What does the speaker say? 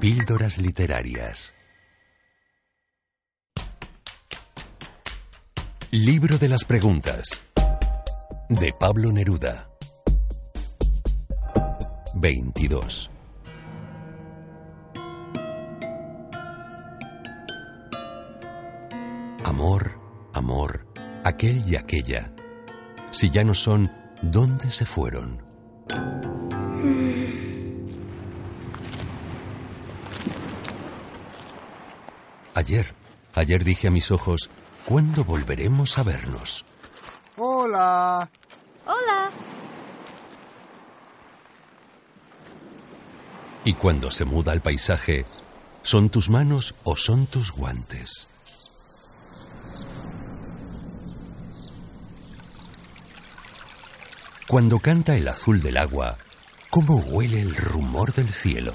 Píldoras literarias. Libro de las preguntas. De Pablo Neruda. 22. Amor, amor, aquel y aquella. Si ya no son, ¿dónde se fueron? Ayer, ayer dije a mis ojos, ¿cuándo volveremos a vernos? Hola. Hola. Y cuando se muda el paisaje, ¿son tus manos o son tus guantes? Cuando canta el azul del agua, ¿cómo huele el rumor del cielo?